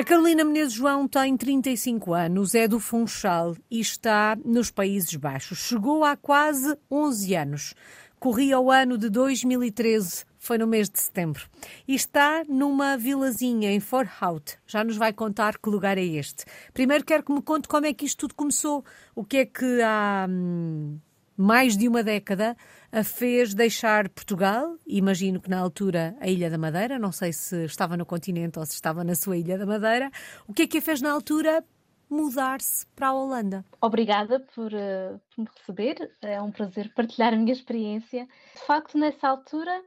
A Carolina Menezes João tem 35 anos, é do Funchal e está nos Países Baixos. Chegou há quase 11 anos. Corria o ano de 2013, foi no mês de setembro. E está numa vilazinha em Forhout. Já nos vai contar que lugar é este. Primeiro quero que me conte como é que isto tudo começou. O que é que há hum, mais de uma década a fez deixar Portugal, imagino que na altura a Ilha da Madeira, não sei se estava no continente ou se estava na sua Ilha da Madeira. O que é que a fez na altura mudar-se para a Holanda? Obrigada por, uh, por me receber, é um prazer partilhar a minha experiência. De facto, nessa altura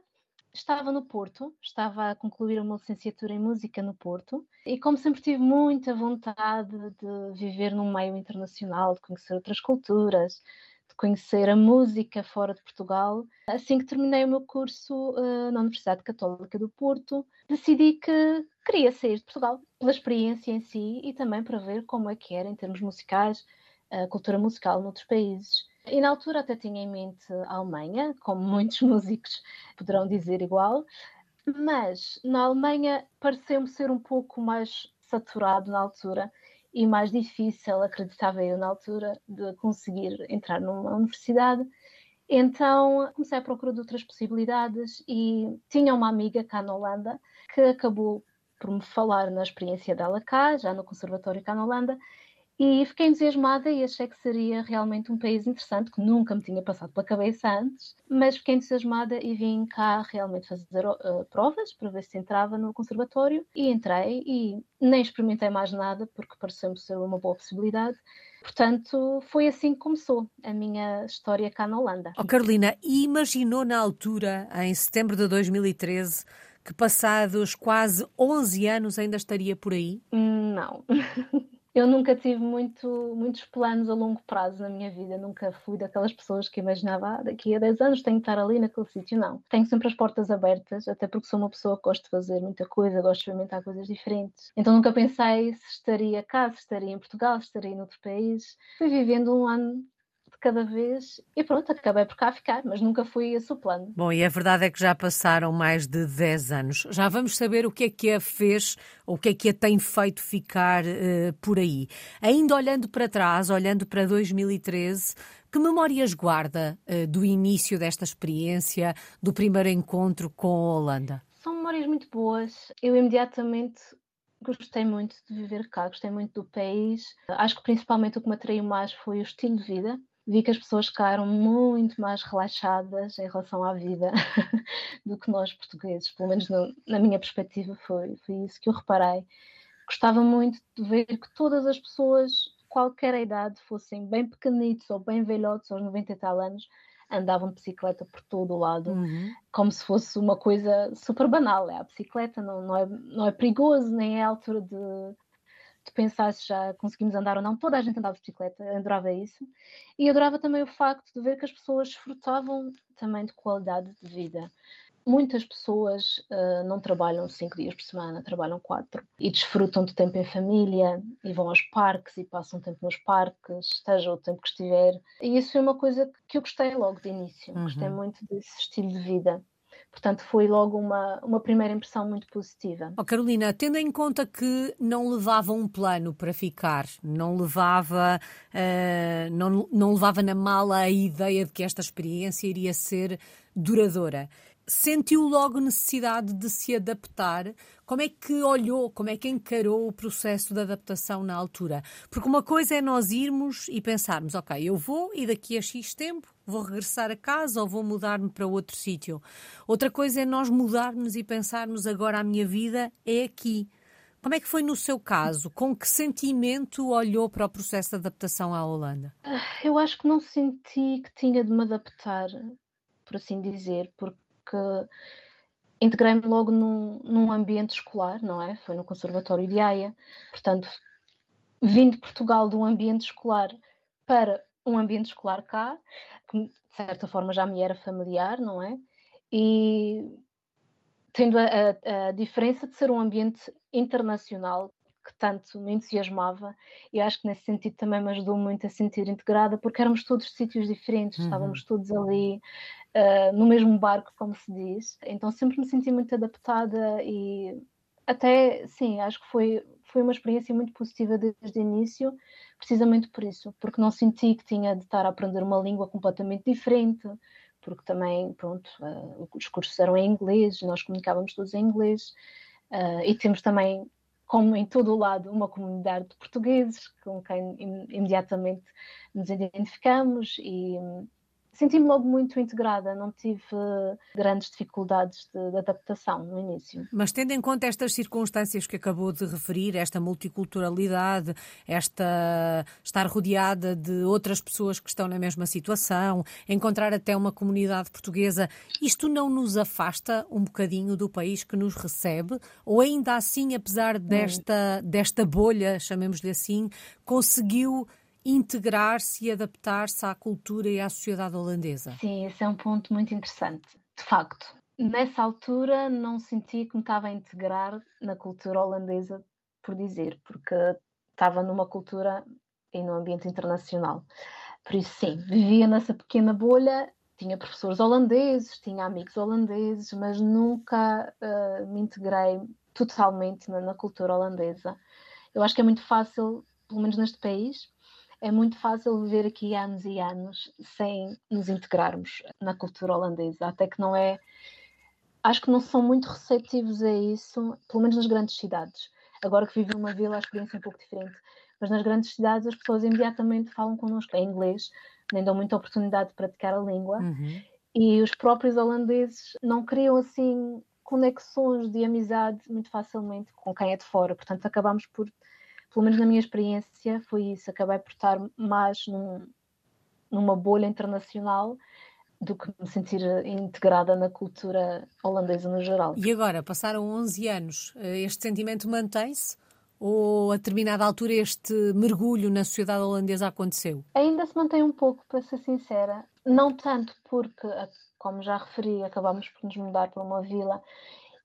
estava no Porto, estava a concluir uma licenciatura em música no Porto e como sempre tive muita vontade de viver num meio internacional, de conhecer outras culturas, de conhecer a música fora de Portugal. Assim que terminei o meu curso uh, na Universidade Católica do Porto, decidi que queria sair de Portugal pela experiência em si e também para ver como é que era em termos musicais, a cultura musical noutros países. E na altura até tinha em mente a Alemanha, como muitos músicos poderão dizer igual, mas na Alemanha pareceu-me ser um pouco mais saturado na altura e mais difícil, acreditava eu na altura, de conseguir entrar numa universidade. Então comecei a procurar outras possibilidades e tinha uma amiga cá na Holanda que acabou por me falar na experiência dela cá, já no Conservatório cá na Holanda, e fiquei entusiasmada e achei que seria realmente um país interessante, que nunca me tinha passado pela cabeça antes, mas fiquei entusiasmada e vim cá realmente fazer uh, provas para ver se entrava no conservatório e entrei e nem experimentei mais nada porque pareceu-me ser uma boa possibilidade. Portanto, foi assim que começou a minha história cá na Holanda. Oh, Carolina, imaginou na altura, em setembro de 2013, que passados quase 11 anos ainda estaria por aí? Não. eu nunca tive muito, muitos planos a longo prazo na minha vida. Nunca fui daquelas pessoas que imaginava ah, daqui a 10 anos tenho que estar ali naquele sítio. Não. Tenho sempre as portas abertas, até porque sou uma pessoa que gosta de fazer muita coisa, gosto de experimentar coisas diferentes. Então nunca pensei se estaria cá, se estaria em Portugal, se estaria em outro país. Fui vivendo um ano cada vez e pronto, acabei por cá ficar, mas nunca fui esse o plano. Bom, e a verdade é que já passaram mais de 10 anos. Já vamos saber o que é que a fez, ou o que é que a tem feito ficar uh, por aí. Ainda olhando para trás, olhando para 2013, que memórias guarda uh, do início desta experiência, do primeiro encontro com a Holanda? São memórias muito boas. Eu imediatamente gostei muito de viver cá, gostei muito do país. Acho que principalmente o que me atraiu mais foi o estilo de vida vi que as pessoas ficaram muito mais relaxadas em relação à vida do que nós portugueses, pelo menos no, na minha perspectiva foi, foi isso que eu reparei. Gostava muito de ver que todas as pessoas, qualquer idade, fossem bem pequenitos ou bem velhotes, aos 90 e tal anos, andavam de bicicleta por todo o lado, uhum. como se fosse uma coisa super banal. É a bicicleta, não, não, é, não é perigoso, nem é a altura de, de pensar se já conseguimos andar ou não. Toda a gente andava de bicicleta, adorava isso. E adorava também o facto de ver que as pessoas desfrutavam também de qualidade de vida. Muitas pessoas uh, não trabalham cinco dias por semana, trabalham quatro e desfrutam de tempo em família e vão aos parques e passam tempo nos parques, esteja o tempo que estiver. E isso foi uma coisa que eu gostei logo de início, uhum. gostei muito desse estilo de vida. Portanto, foi logo uma, uma primeira impressão muito positiva. Oh, Carolina, tendo em conta que não levava um plano para ficar, não levava, uh, não, não levava na mala a ideia de que esta experiência iria ser duradoura sentiu logo necessidade de se adaptar? Como é que olhou, como é que encarou o processo de adaptação na altura? Porque uma coisa é nós irmos e pensarmos, ok, eu vou e daqui a X tempo vou regressar a casa ou vou mudar-me para outro sítio. Outra coisa é nós mudarmos e pensarmos agora a minha vida é aqui. Como é que foi no seu caso? Com que sentimento olhou para o processo de adaptação à Holanda? Ah, eu acho que não senti que tinha de me adaptar, por assim dizer, porque integrei-me logo num, num, ambiente escolar, não é? Foi no Conservatório de Haia. Portanto, vim de Portugal de um ambiente escolar para um ambiente escolar cá, que de certa forma já me era familiar, não é? E tendo a, a, a diferença de ser um ambiente internacional que tanto me entusiasmava e acho que nesse sentido também me ajudou muito a sentir integrada porque éramos todos de sítios diferentes, uhum. estávamos todos ali uh, no mesmo barco, como se diz. Então sempre me senti muito adaptada e até, sim, acho que foi, foi uma experiência muito positiva desde o início, precisamente por isso, porque não senti que tinha de estar a aprender uma língua completamente diferente, porque também, pronto, uh, os cursos eram em inglês, nós comunicávamos todos em inglês, uh, e temos também, como em todo o lado, uma comunidade de portugueses com quem imediatamente nos identificamos e senti-me logo muito integrada, não tive grandes dificuldades de, de, adaptação no início. Mas tendo em conta estas circunstâncias que acabou de referir, esta multiculturalidade, esta estar rodeada de outras pessoas que estão na mesma situação, encontrar até uma comunidade portuguesa, isto não nos afasta um bocadinho do país que nos recebe? Ou ainda assim, apesar desta, desta bolha, chamemos-lhe assim, conseguiu integrar-se e adaptar-se à cultura e à sociedade holandesa? Sim, esse é um ponto muito interessante. De facto, nessa altura não senti que me estava a integrar na cultura holandesa, por dizer, porque estava numa cultura e num ambiente internacional. Por isso, sim, vivia nessa pequena bolha, tinha professores holandeses, tinha amigos holandeses, mas nunca uh, me integrei totalmente na, na cultura holandesa. Eu acho que é muito fácil, pelo menos neste país, é muito fácil viver aqui anos e anos sem nos integrarmos na cultura holandesa, até que não é. Acho que não são muito receptivos a isso, pelo menos nas grandes cidades. Agora que vivo numa vila, a experiência é um pouco diferente, mas nas grandes cidades as pessoas imediatamente falam connosco em inglês, nem dão muita oportunidade de praticar a língua. Uhum. E os próprios holandeses não criam assim conexões de amizade muito facilmente com quem é de fora, portanto acabamos por pelo menos na minha experiência, foi isso. Acabei por estar mais num, numa bolha internacional do que me sentir integrada na cultura holandesa no geral. E agora, passaram 11 anos, eh, este sentimento mantém-se? Ou a determinada altura este mergulho na sociedade holandesa aconteceu? Ainda se mantém um pouco, para ser sincera. Não tanto porque, como já referi, acabámos por nos mudar para uma vila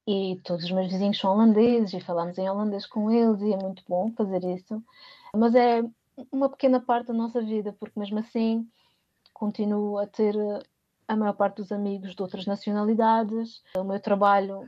e todos os meus vizinhos são holandeses e falamos em holandês com eles e é muito bom fazer isso. Mas é uma pequena parte da nossa vida, porque mesmo assim continuo a ter a maior parte dos amigos de outras nacionalidades. O meu trabalho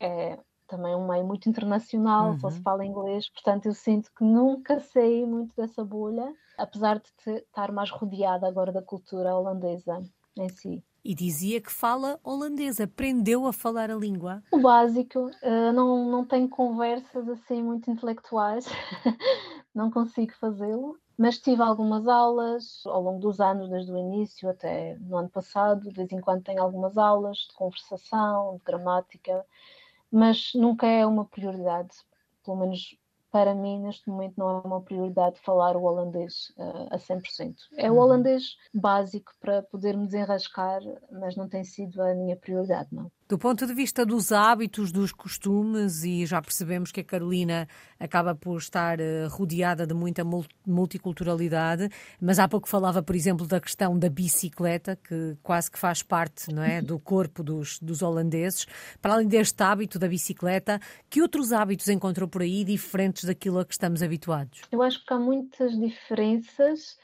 é também um meio muito internacional, uhum. só se fala inglês, portanto eu sinto que nunca saí muito dessa bolha, apesar de estar mais rodeada agora da cultura holandesa em si e dizia que fala holandês, aprendeu a falar a língua. O básico, uh, não, não tenho conversas assim muito intelectuais, não consigo fazê-lo, mas tive algumas aulas ao longo dos anos, desde o início até no ano passado, de vez em quando tenho algumas aulas de conversação, de gramática, mas nunca é uma prioridade, pelo menos para mim, neste momento, não é uma prioridade falar o holandês uh, a 100%. É o uhum. holandês básico para poder me desenrascar, mas não tem sido a minha prioridade, não. Do ponto de vista dos hábitos, dos costumes, e já percebemos que a Carolina acaba por estar uh, rodeada de muita multiculturalidade, mas há pouco falava, por exemplo, da questão da bicicleta, que quase que faz parte não é, do corpo dos, dos holandeses. Para além deste hábito da bicicleta, que outros hábitos encontrou por aí diferentes daquilo a que estamos habituados? Eu acho que há muitas diferenças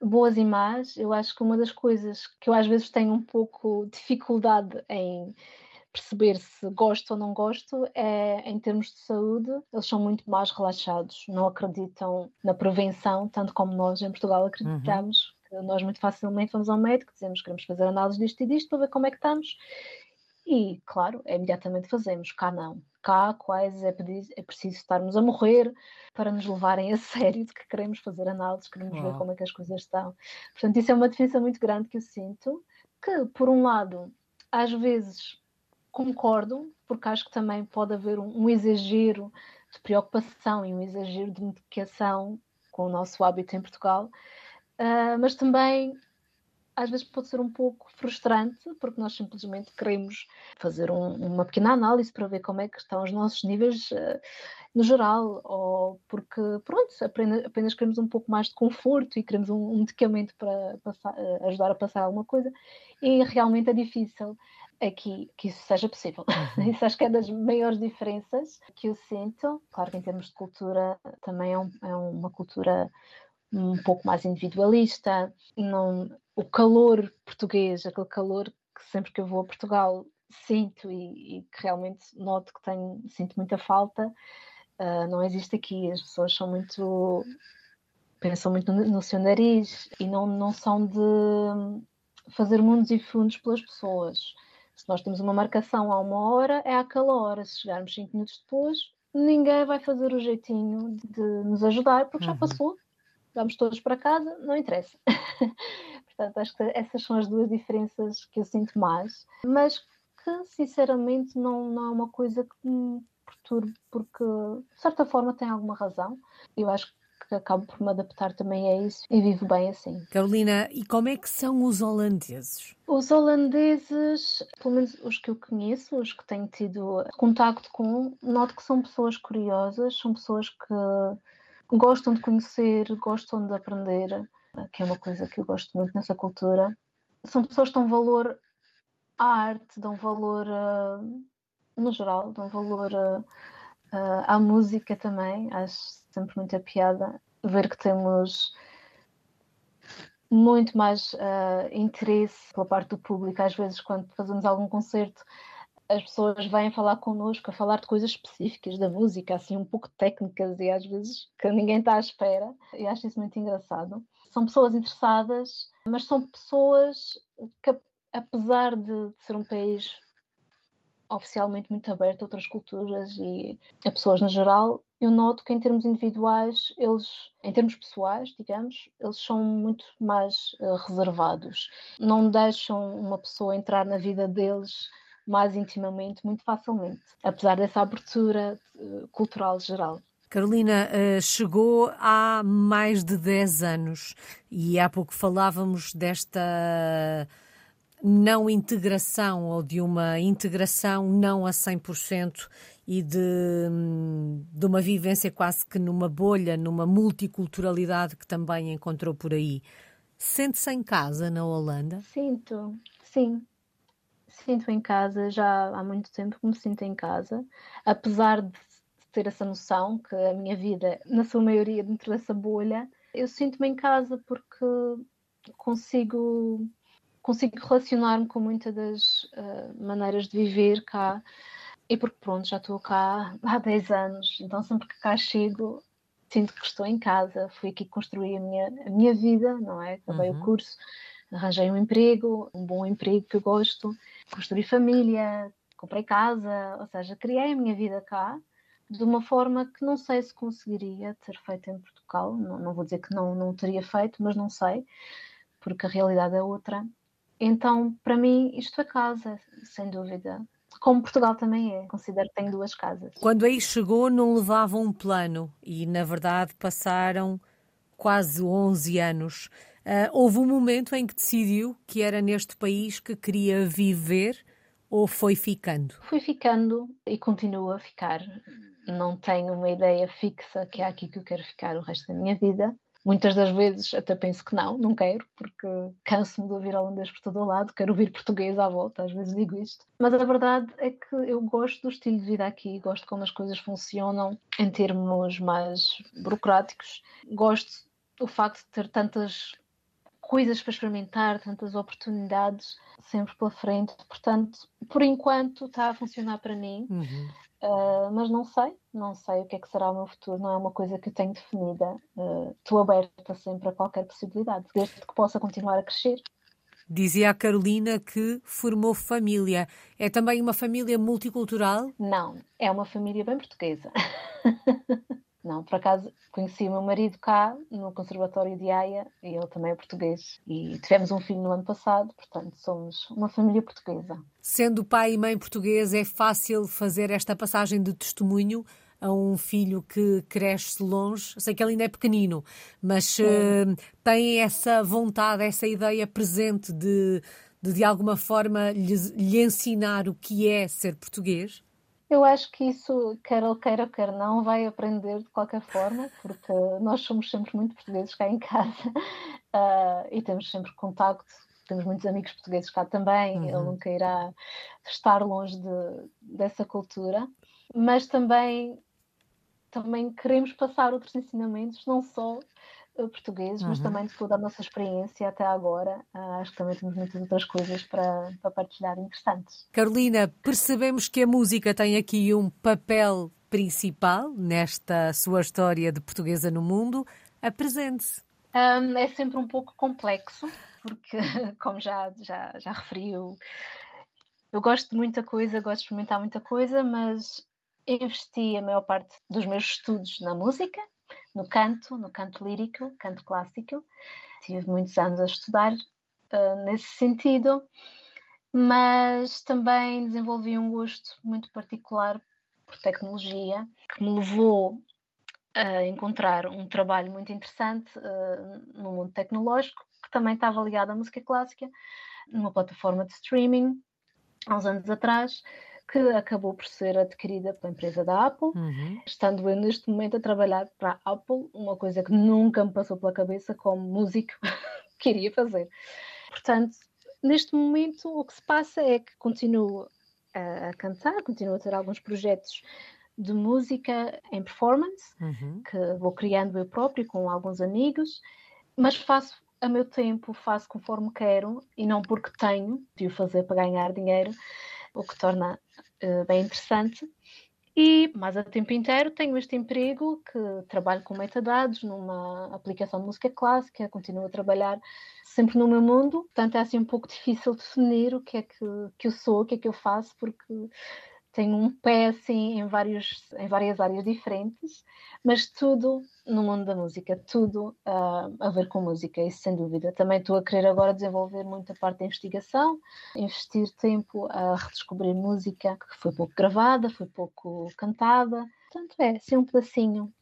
boas e más. Eu acho que uma das coisas que eu às vezes tenho um pouco dificuldade em perceber se gosto ou não gosto é em termos de saúde, eles são muito mais relaxados, não acreditam na prevenção, tanto como nós em Portugal acreditamos. Uhum. Que nós muito facilmente vamos ao médico, dizemos que queremos fazer análise disto e disto para ver como é que estamos. E, claro, é imediatamente fazemos. Cá não. Cá quase é, é preciso estarmos a morrer para nos levarem a sério de que queremos fazer análises, queremos Uau. ver como é que as coisas estão. Portanto, isso é uma diferença muito grande que eu sinto, que, por um lado, às vezes concordo, porque acho que também pode haver um, um exagero de preocupação e um exagero de medicação com o nosso hábito em Portugal, uh, mas também às vezes pode ser um pouco frustrante, porque nós simplesmente queremos fazer um, uma pequena análise para ver como é que estão os nossos níveis uh, no geral, ou porque, pronto, apenas, apenas, queremos um pouco mais de conforto e queremos um, um medicamento para passar, uh, ajudar a passar alguma coisa, e realmente é difícil aqui que isso seja possível. Uhum. Isso acho que é das maiores diferenças que eu sinto. Claro que em termos de cultura também é, um, é uma cultura um pouco mais individualista. Não, o calor português, aquele calor que sempre que eu vou a Portugal sinto e, e, que realmente noto que tenho, sinto muita falta, uh, não existe aqui. As pessoas são muito. pensam muito no, no seu nariz e não, não são de fazer mundos e fundos pelas pessoas. Se nós temos uma marcação a uma hora, é àquela hora. Se chegarmos cinco minutos depois, ninguém vai fazer o jeitinho de, nos ajudar, porque uhum. já passou. Vamos todos para casa, não interessa. Portanto, acho que essas são as duas diferenças que eu sinto mais. Mas que, sinceramente, não, não é uma coisa que me perturbe, porque, de certa forma, tem alguma razão. Eu acho que acabo por me adaptar também a isso e vivo bem assim. Carolina, e como é que são os holandeses? Os holandeses, pelo menos os que eu conheço, os que tenho tido contacto com, noto que são pessoas curiosas, são pessoas que gostam de conhecer, gostam de aprender, que é uma coisa que eu gosto muito nessa cultura. São pessoas que dão valor à arte, dão valor, uh, no geral, dão valor uh, uh, à música também. Acho sempre muita piada ver que temos muito mais interesse pela parte do público. Às vezes, quando fazemos algum concerto, as pessoas vêm falar connosco, a falar de coisas específicas da música, assim, um pouco técnicas e às vezes que ninguém está à espera. E acho isso muito engraçado. São pessoas interessadas, mas são pessoas que apesar de ser um país oficialmente muito aberto a outras culturas e a pessoas no geral, eu noto que em termos individuais, eles, em termos pessoais, digamos, eles são muito mais uh, reservados. Não deixam uma pessoa entrar na vida deles mais intimamente, muito facilmente, apesar dessa abertura uh, cultural geral. Carolina, uh, chegou há mais de 10 anos e há pouco falávamos desta não integração ou de uma integração não a 100% e de, de uma vivência quase que numa bolha, numa multiculturalidade que também encontrou por aí. Sente-se em casa na Holanda? Sinto, sim. Sinto em casa, já há muito tempo que me sinto em casa, apesar de ter essa noção que a minha vida, na sua maioria, dentro dessa bolha, eu sinto-me em casa porque consigo consigo relacionar-me com muitas das uh, maneiras de viver cá e porque pronto, já estou cá há 10 anos, então sempre que cá chego sinto que estou em casa, fui aqui construir a minha, a minha vida, não é? Acabei uhum. o curso, arranjei um emprego, um bom emprego que eu gosto, construí família, comprei casa, ou seja, criei a minha vida cá de uma forma que não sei se conseguiria ter feito em Portugal, não, não vou dizer que não, não teria feito, mas não sei, porque a realidade é outra então, para mim, isto é casa, sem dúvida. Como Portugal também é, considero que tenho duas casas. Quando aí chegou, não levava um plano e, na verdade, passaram quase 11 anos. Uh, houve um momento em que decidiu que era neste país que queria viver ou foi ficando? Fui ficando e continuo a ficar. Não tenho uma ideia fixa que é aqui que eu quero ficar o resto da minha vida. Muitas das vezes até penso que não, não quero, porque canso-me de ouvir holandês por todo o lado, quero ouvir português à volta, às vezes digo isto. Mas a verdade é que eu gosto do estilo de vida aqui, gosto como as coisas funcionam em termos mais burocráticos, gosto do facto de ter tantas coisas para experimentar, tantas oportunidades sempre pela frente. Portanto, por enquanto está a funcionar para mim. Uhum. Uh, mas não sei, não sei o que é que será o meu futuro, não é uma coisa que eu tenho definida. Uh, estou aberta sempre a qualquer possibilidade, desde que possa continuar a crescer. Dizia a Carolina que formou família. É também uma família multicultural? Não, é uma família bem portuguesa. Não, por acaso conheci o meu marido cá no Conservatório de Haia e ele também é português. E tivemos um filho no ano passado, portanto somos uma família portuguesa. Sendo pai e mãe português, é fácil fazer esta passagem de testemunho a um filho que cresce longe. Sei que ele ainda é pequenino, mas uh, tem essa vontade, essa ideia presente de, de, de alguma forma, lhe, lhe ensinar o que é ser português? Eu acho que isso, quer ele queira, quer não, vai aprender de qualquer forma, porque nós somos sempre muito portugueses cá em casa uh, e temos sempre contacto, temos muitos amigos portugueses cá também, uhum. ele nunca irá estar longe de, dessa cultura, mas também, também queremos passar outros ensinamentos, não só uh, portugueses, uhum. mas também de toda a nossa experiência até agora. Uh, acho que também temos muitas outras coisas para, para partilhar interessantes. Carolina, percebemos que a música tem aqui um papel principal nesta sua história de portuguesa no mundo. Apresente-se. Um, é sempre um pouco complexo, porque, como já, já, já referi, eu, eu gosto de muita coisa, gosto de experimentar muita coisa, mas investi a maior parte dos meus estudos na música, no canto, no canto lírico, canto clássico. Tive muitos anos a estudar uh, nesse sentido, mas também desenvolvi um gosto muito particular por tecnologia, que me levou a encontrar um trabalho muito interessante uh, no mundo tecnológico, que também estava ligado à música clássica, numa plataforma de streaming, há uns anos atrás, que acabou por ser adquirida pela empresa da Apple, uhum. estando eu neste momento a trabalhar para a Apple, uma coisa que nunca me passou pela cabeça como músico queria fazer. Portanto, neste momento o que se passa é que continuo a, a cantar, continuo a ter alguns projetos de música em performance, uhum. que vou criando eu próprio com alguns amigos, mas faço a meu tempo, faço conforme quero e não porque tenho de o fazer para ganhar dinheiro, o que torna uh, bem interessante. E mais a tempo inteiro tenho este emprego que trabalho com metadados numa aplicação de música clássica, continuo a trabalhar sempre no meu mundo, portanto é assim um pouco difícil definir o que é que, que eu sou, o que é que eu faço, porque tenho um pé assim em, vários, em várias áreas diferentes, mas tudo no mundo da música, tudo uh, a ver com música, isso sem dúvida. Também estou a querer agora desenvolver muita parte da investigação, investir tempo a redescobrir música que foi pouco gravada, foi pouco cantada. Portanto, é assim um pedacinho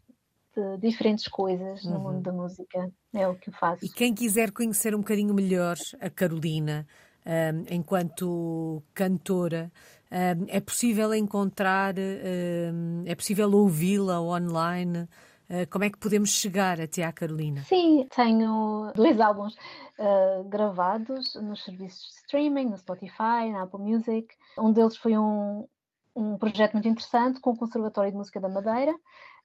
de diferentes coisas uhum. no mundo da música, é o que eu faço. E quem quiser conhecer um bocadinho melhor a Carolina, um, enquanto cantora, um, é possível encontrar, um, é possível ouvi-la online? Uh, como é que podemos chegar até à Carolina? Sim, tenho dois álbuns uh, gravados nos serviços de streaming, no Spotify, na Apple Music. Um deles foi um, um projeto muito interessante com o Conservatório de Música da Madeira,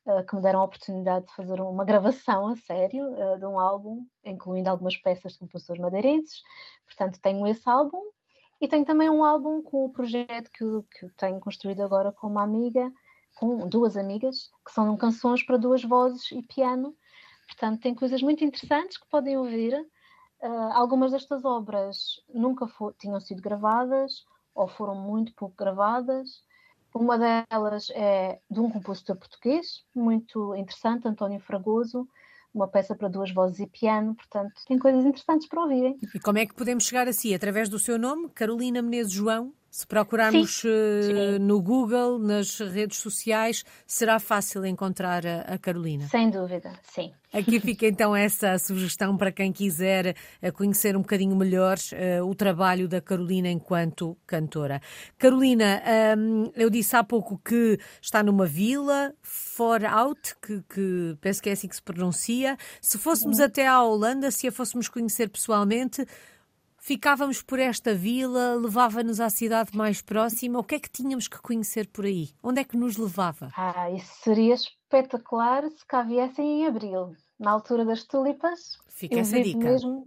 uh, que me deram a oportunidade de fazer uma gravação a sério uh, de um álbum, incluindo algumas peças de compositores madeirenses. Portanto, tenho esse álbum e tenho também um álbum com o projeto que, que tenho construído agora com uma amiga, com duas amigas, que são canções para duas vozes e piano. Portanto, tem coisas muito interessantes que podem ouvir. Uh, algumas destas obras nunca tinham sido gravadas ou foram muito pouco gravadas. Uma delas é de um compositor português, muito interessante, António Fragoso, uma peça para duas vozes e piano, portanto, tem coisas interessantes para ouvirem. E como é que podemos chegar a si? Através do seu nome, Carolina Menezes João? Se procurarmos sim, sim. no Google, nas redes sociais, será fácil encontrar a, a Carolina? Sem dúvida, sim. Aqui fica então essa sugestão para quem quiser eh, conhecer um bocadinho melhor uh, o trabalho da Carolina enquanto cantora. Carolina, um, eu disse há pouco que está numa vila, For Out, que, que penso que é assim que se pronuncia. Se fôssemos até à Holanda, se a fôssemos conhecer pessoalmente, ficávamos por esta vila, levava-nos à cidade mais próxima. O que é que tínhamos que conhecer por aí? Onde é que nos levava? Ah, isso seria espetacular se cá viessem em abril, na altura das tulipas. Fica essa dica. Mesmo,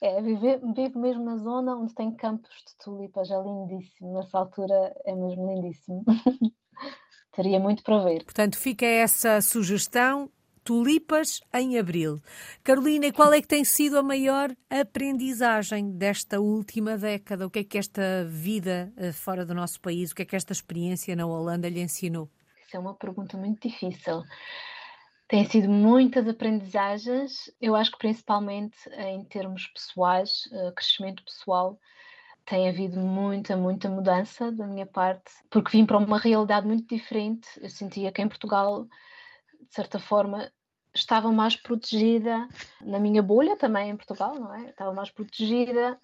é, vivo, vivo mesmo na zona onde tem campos de tulipas, é lindíssimo. Nessa altura é mesmo lindíssimo. Teria muito para ver. Portanto, fica essa sugestão tulipas em abril. Carolina, e qual é que tem sido a maior aprendizagem desta última década? O que é que esta vida eh, fora do nosso país, o que é que esta experiência na Holanda lhe ensinou? Isso é uma pergunta muito difícil. Tem sido muitas aprendizagens, eu acho que principalmente em termos pessoais, eh, crescimento pessoal, tem havido muita, muita mudança da minha parte, porque vim para uma realidade muito diferente. Eu sentia que em Portugal de certa forma, estava mais protegida na minha bolha também em Portugal, não é? Estava mais protegida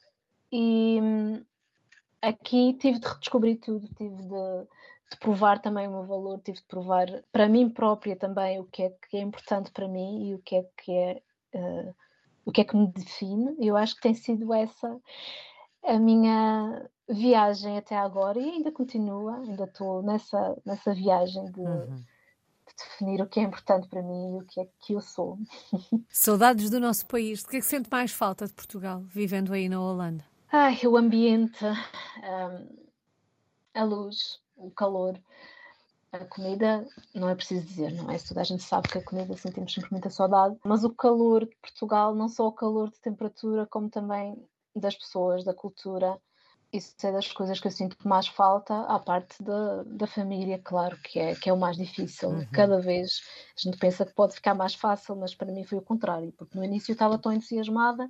e hum, aqui tive de redescobrir tudo, tive de, de, provar também o meu valor, tive de provar para mim própria também o que é que é importante para mim e o que é que é uh, o que é que me define. Eu acho que tem sido essa a minha viagem até agora e ainda continua, ainda estou nessa nessa viagem de uhum definir o que é importante para mim e o que é que eu sou. Saudades do nosso país. De que é que sente mais falta de Portugal, vivendo aí na Holanda? Ai, o ambiente, um, a luz, o calor. A comida, não é preciso dizer, não é? Toda a gente sabe que a comida sentimos sempre muita saudade, mas o calor de Portugal, não só o calor de temperatura, como também das pessoas, da cultura, isso é das coisas que eu sinto mais falta, à parte da, da família, claro, que é, que é o mais difícil. Uhum. Cada vez a gente pensa que pode ficar mais fácil, mas para mim foi o contrário, porque no início eu estava tão entusiasmada,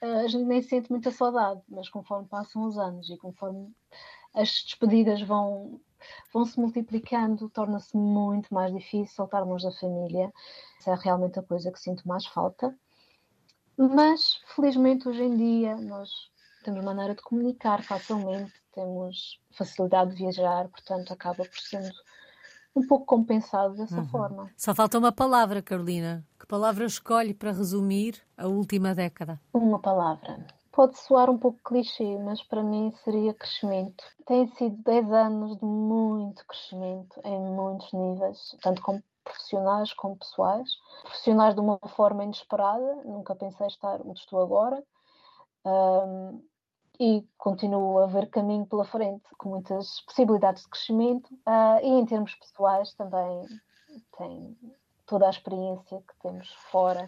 eh, a gente nem sente muita saudade, mas conforme passam os anos e conforme as despedidas vão, vão se multiplicando, torna-se muito mais difícil estar longe da família. Essa é realmente a coisa que sinto mais falta. Mas, felizmente, hoje em dia, nós temos maneira de comunicar facilmente, temos facilidade de viajar, portanto acaba por sendo um pouco compensado dessa uhum. forma. Só falta uma palavra, Carolina. Que palavra escolhe para resumir a última década? Uma palavra. Pode soar um pouco clichê, mas para mim seria crescimento. Tem sido 10 anos de muito crescimento em muitos níveis, tanto como profissionais como pessoais. Profissionais de uma forma inesperada, nunca pensei estar onde estou agora. Um, e continuo a ver caminho pela frente, com muitas possibilidades de crescimento uh, e em termos pessoais também tem toda a experiência que temos fora,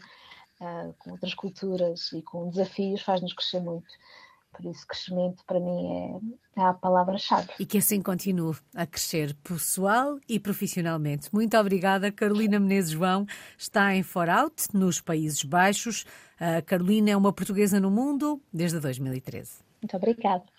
uh, com outras culturas e com desafios, faz-nos crescer muito. Por isso, crescimento para mim é, é a palavra-chave. E que assim continue a crescer pessoal e profissionalmente. Muito obrigada, Carolina Menezes João. Está em For Out, nos Países Baixos. A Carolina é uma portuguesa no mundo desde 2013. Muito obrigada.